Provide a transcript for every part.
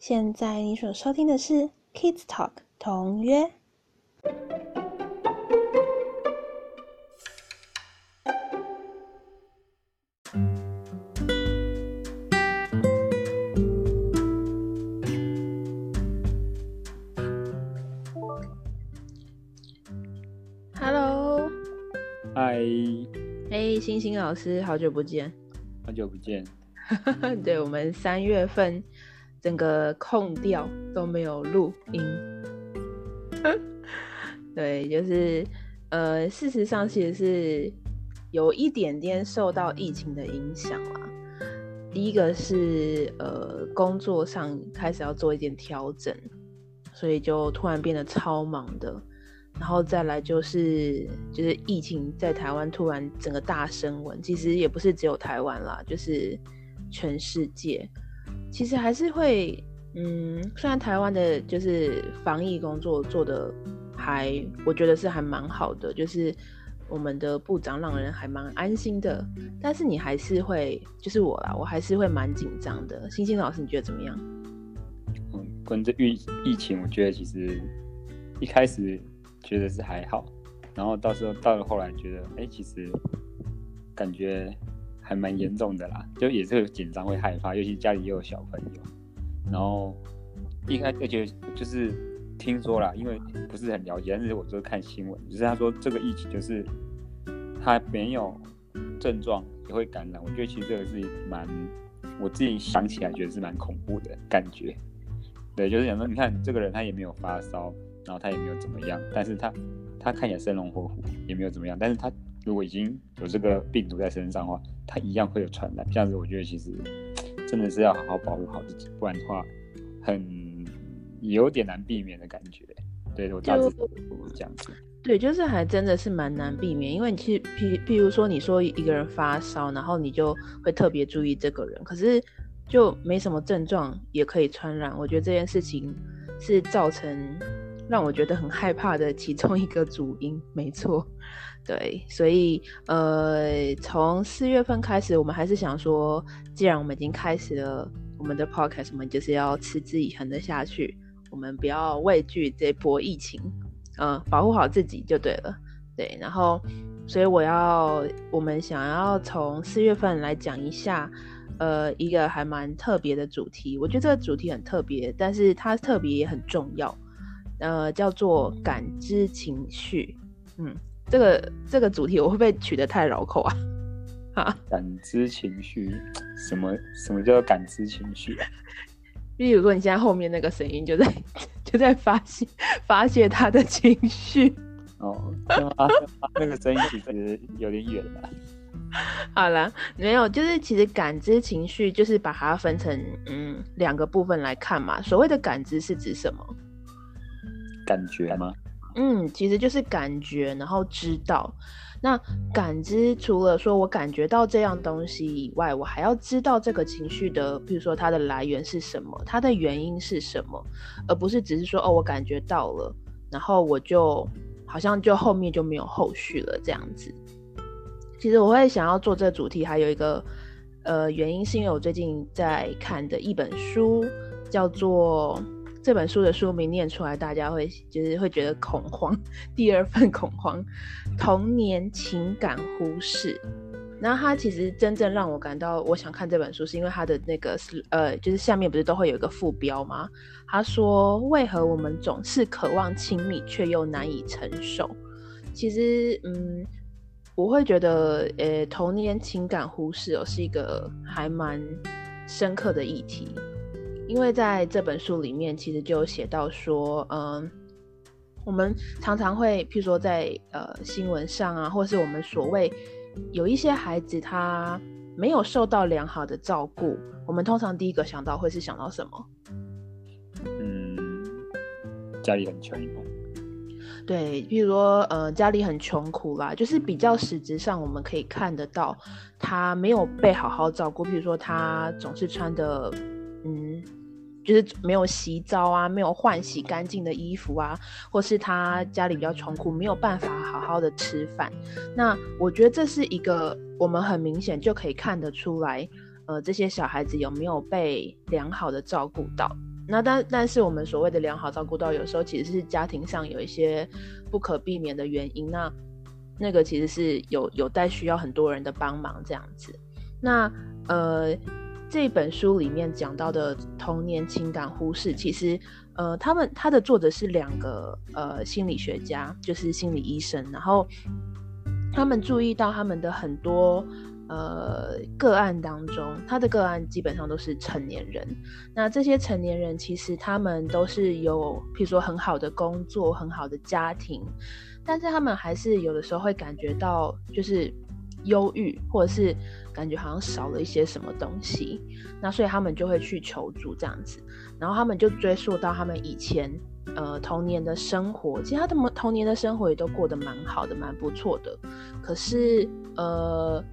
现在你所收听的是 Kids Talk 同约。Hello，嗨，哎，星星老师，好久不见。好久不见。对，我们三月份整个空掉都没有录音。对，就是呃，事实上其实是有一点点受到疫情的影响啦。第一个是呃，工作上开始要做一点调整，所以就突然变得超忙的。然后再来就是就是疫情在台湾突然整个大升温，其实也不是只有台湾啦，就是全世界，其实还是会嗯，虽然台湾的就是防疫工作做的还我觉得是还蛮好的，就是我们的部长让人还蛮安心的，但是你还是会就是我啦，我还是会蛮紧张的。星星老师，你觉得怎么样？嗯，关于这疫疫情，我觉得其实一开始。觉得是还好，然后到时候到了后来觉得，哎，其实感觉还蛮严重的啦，就也是会紧张会害怕，尤其家里又有小朋友，然后一开而且就是听说啦，因为不是很了解，但是我就是看新闻，就是他说这个疫情就是他没有症状也会感染，我觉得其实这个是蛮我自己想起来觉得是蛮恐怖的感觉，对，就是想说你看这个人他也没有发烧。然后他也没有怎么样，但是他他看起来生龙活虎，也没有怎么样。但是他如果已经有这个病毒在身上的话，它一样会有传染。这样子，我觉得其实真的是要好好保护好自己，不然的话，很有点难避免的感觉。对我大致这样子。对，就是还真的是蛮难避免，因为你其实，譬譬如说，你说一个人发烧，然后你就会特别注意这个人，可是就没什么症状也可以传染。我觉得这件事情是造成。让我觉得很害怕的其中一个主因，没错，对，所以呃，从四月份开始，我们还是想说，既然我们已经开始了我们的 podcast，我们就是要持之以恒的下去，我们不要畏惧这波疫情，嗯，保护好自己就对了，对，然后，所以我要，我们想要从四月份来讲一下，呃，一个还蛮特别的主题，我觉得这个主题很特别，但是它特别也很重要。呃，叫做感知情绪，嗯，这个这个主题我会不会取得太绕口啊？啊，感知情绪，什么什么叫做感知情绪啊？比如说你现在后面那个声音就在就在发泄发泄他的情绪哦，那个声音其实有点远了。好了，没有，就是其实感知情绪就是把它分成嗯两个部分来看嘛。所谓的感知是指什么？感觉吗？嗯，其实就是感觉，然后知道。那感知除了说我感觉到这样东西以外，我还要知道这个情绪的，比如说它的来源是什么，它的原因是什么，而不是只是说哦，我感觉到了，然后我就好像就后面就没有后续了这样子。其实我会想要做这主题，还有一个呃原因，是因为我最近在看的一本书叫做。这本书的书名念出来，大家会就是会觉得恐慌。第二份恐慌，童年情感忽视。然后他其实真正让我感到我想看这本书，是因为他的那个呃，就是下面不是都会有一个副标吗？他说：“为何我们总是渴望亲密，却又难以承受？”其实，嗯，我会觉得，呃，童年情感忽视哦，是一个还蛮深刻的议题。因为在这本书里面，其实就写到说，嗯，我们常常会，譬如说在呃新闻上啊，或是我们所谓有一些孩子他没有受到良好的照顾，我们通常第一个想到会是想到什么？嗯，家里很穷。对，譬如说呃家里很穷苦啦，就是比较实质上我们可以看得到他没有被好好照顾，譬如说他总是穿的嗯。就是没有洗澡啊，没有换洗干净的衣服啊，或是他家里比较穷苦，没有办法好好的吃饭。那我觉得这是一个我们很明显就可以看得出来，呃，这些小孩子有没有被良好的照顾到。那但但是我们所谓的良好照顾到，有时候其实是家庭上有一些不可避免的原因，那那个其实是有有待需要很多人的帮忙这样子。那呃，这本书里面讲到的童年情感忽视，其实呃，他们他的作者是两个呃心理学家，就是心理医生，然后他们注意到他们的很多。呃，个案当中，他的个案基本上都是成年人。那这些成年人其实他们都是有，譬如说很好的工作、很好的家庭，但是他们还是有的时候会感觉到就是忧郁，或者是感觉好像少了一些什么东西。那所以他们就会去求助这样子，然后他们就追溯到他们以前呃童年的生活，其实他的童年的生活也都过得蛮好的，蛮不错的。可是呃。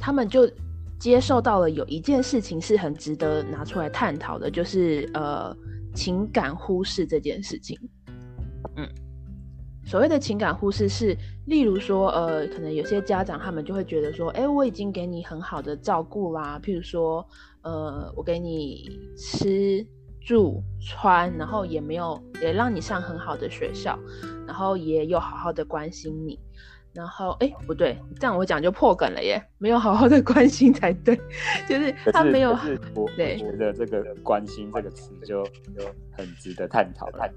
他们就接受到了有一件事情是很值得拿出来探讨的，就是呃情感忽视这件事情。嗯，所谓的情感忽视是，例如说呃，可能有些家长他们就会觉得说，哎，我已经给你很好的照顾啦，譬如说呃，我给你吃住穿，然后也没有也让你上很好的学校，然后也有好好的关心你。然后，哎，不对，这样我讲就破梗了耶，没有好好的关心才对，就是他没有。我觉得这个“关心”这个词就就很值得探讨。探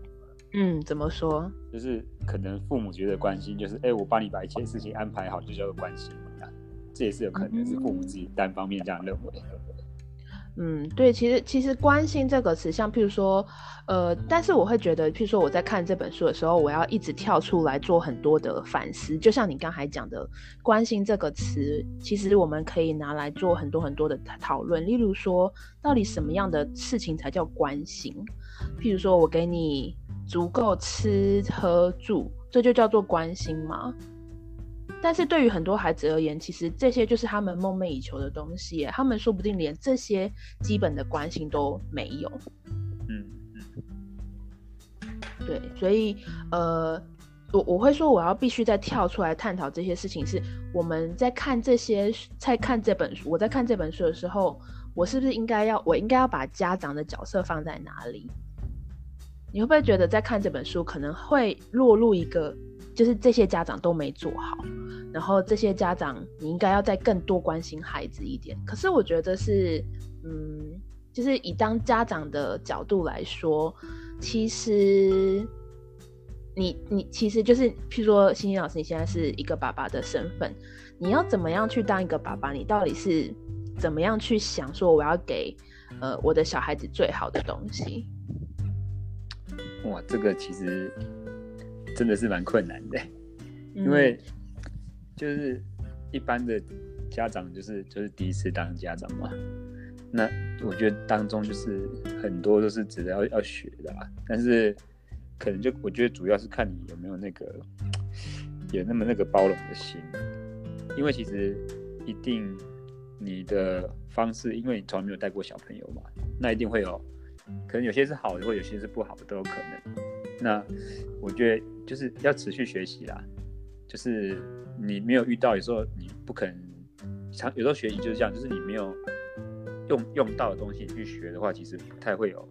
嗯，怎么说？就是可能父母觉得关心，就是哎，我帮你把一切事情安排好，就叫做关心这也是有可能是父母自己单方面这样认为。嗯，对，其实其实关心这个词，像譬如说，呃，但是我会觉得，譬如说我在看这本书的时候，我要一直跳出来做很多的反思。就像你刚才讲的，关心这个词，其实我们可以拿来做很多很多的讨论。例如说，到底什么样的事情才叫关心？譬如说我给你足够吃喝住，这就叫做关心吗？但是对于很多孩子而言，其实这些就是他们梦寐以求的东西，他们说不定连这些基本的关心都没有。嗯嗯，对，所以呃，我我会说我要必须再跳出来探讨这些事情，是我们在看这些，在看这本书，我在看这本书的时候，我是不是应该要，我应该要把家长的角色放在哪里？你会不会觉得在看这本书可能会落入一个？就是这些家长都没做好，然后这些家长你应该要再更多关心孩子一点。可是我觉得是，嗯，就是以当家长的角度来说，其实你你其实就是，譬如说欣欣老师，你现在是一个爸爸的身份，你要怎么样去当一个爸爸？你到底是怎么样去想说我要给呃我的小孩子最好的东西？哇，这个其实。真的是蛮困难的，因为就是一般的家长就是就是第一次当家长嘛，那我觉得当中就是很多都是值得要要学的啦，但是可能就我觉得主要是看你有没有那个有那么那个包容的心，因为其实一定你的方式，因为你从来没有带过小朋友嘛，那一定会有可能有些是好的，或有些是不好的都有可能。那我觉得。就是要持续学习啦，就是你没有遇到，有时候你不可能，常有时候学习就是这样，就是你没有用用到的东西去学的话，其实不太会有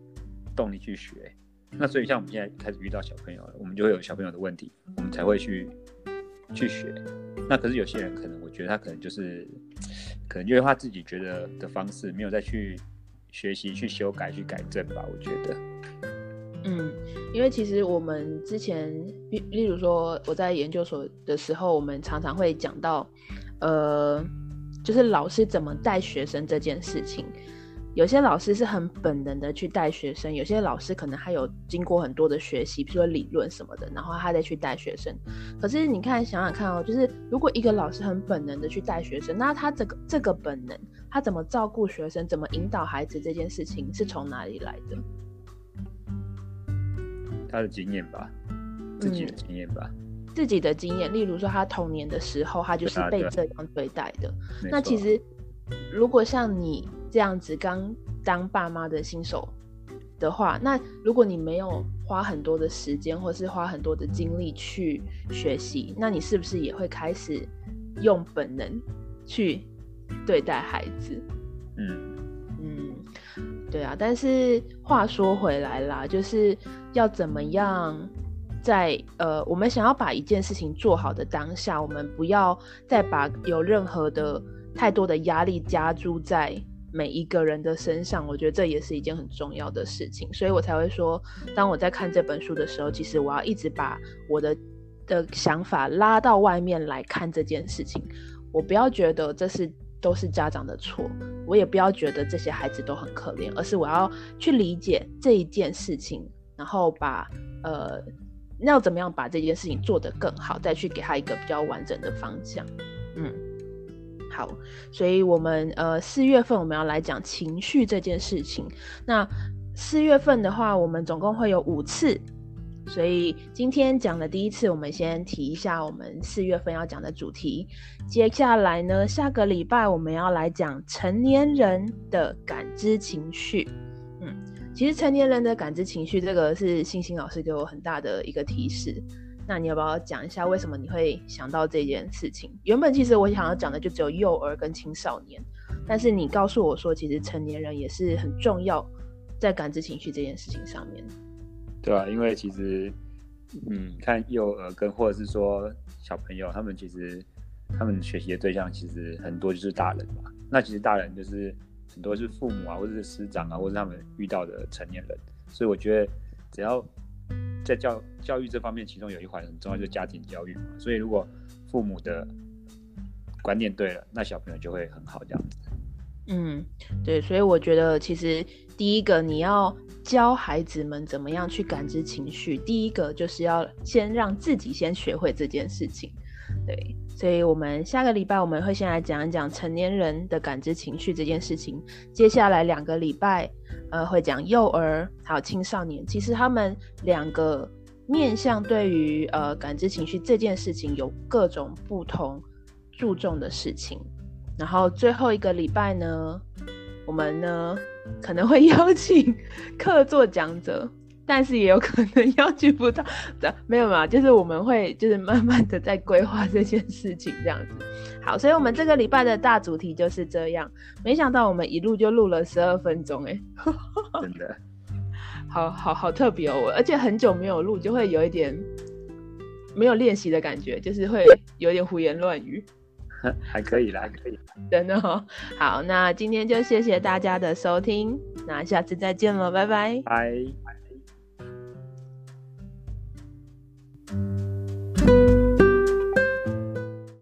动力去学。那所以像我们现在开始遇到小朋友了，我们就会有小朋友的问题，我们才会去去学。那可是有些人可能，我觉得他可能就是可能因为他自己觉得的方式没有再去学习、去修改、去改正吧，我觉得。嗯，因为其实我们之前，例例如说我在研究所的时候，我们常常会讲到，呃，就是老师怎么带学生这件事情。有些老师是很本能的去带学生，有些老师可能他有经过很多的学习，比如说理论什么的，然后他再去带学生。可是你看，想想看哦，就是如果一个老师很本能的去带学生，那他这个这个本能，他怎么照顾学生，怎么引导孩子这件事情，是从哪里来的？他的经验吧，自己的经验吧，自己的经验。例如说，他童年的时候，他就是被这样对待的。那其实，如果像你这样子刚当爸妈的新手的话，那如果你没有花很多的时间，或是花很多的精力去学习，那你是不是也会开始用本能去对待孩子？嗯嗯。对啊，但是话说回来啦，就是要怎么样在呃，我们想要把一件事情做好的当下，我们不要再把有任何的太多的压力加注在每一个人的身上。我觉得这也是一件很重要的事情，所以我才会说，当我在看这本书的时候，其实我要一直把我的的想法拉到外面来看这件事情。我不要觉得这是。都是家长的错，我也不要觉得这些孩子都很可怜，而是我要去理解这一件事情，然后把呃要怎么样把这件事情做得更好，再去给他一个比较完整的方向。所以我们呃四月份我们要来讲情绪这件事情。那四月份的话，我们总共会有五次。所以今天讲的第一次，我们先提一下我们四月份要讲的主题。接下来呢，下个礼拜我们要来讲成年人的感知情绪。嗯，其实成年人的感知情绪，这个是星星老师给我很大的一个提示。那你要不要讲一下为什么你会想到这件事情？原本其实我想要讲的就只有幼儿跟青少年，但是你告诉我说，其实成年人也是很重要在感知情绪这件事情上面。对啊，因为其实，嗯，看幼儿跟或者是说小朋友，他们其实他们学习的对象其实很多就是大人嘛。那其实大人就是很多是父母啊，或者是师长啊，或者他们遇到的成年人。所以我觉得，只要在教教育这方面，其中有一环很重要，就是家庭教育嘛。所以如果父母的观念对了，那小朋友就会很好这样子。嗯，对，所以我觉得其实第一个你要。教孩子们怎么样去感知情绪，第一个就是要先让自己先学会这件事情。对，所以我们下个礼拜我们会先来讲一讲成年人的感知情绪这件事情。接下来两个礼拜，呃，会讲幼儿还有青少年。其实他们两个面向对于呃感知情绪这件事情有各种不同注重的事情。然后最后一个礼拜呢，我们呢。可能会邀请 客座讲者，但是也有可能邀请不到的，没有嘛？就是我们会就是慢慢的在规划这件事情这样子。好，所以我们这个礼拜的大主题就是这样。没想到我们一录就录了十二分钟，哎，真的，好好好特别哦！而且很久没有录，就会有一点没有练习的感觉，就是会有点胡言乱语。还可以啦，还可以，真的哦。好，那今天就谢谢大家的收听，那下次再见了，拜拜，拜。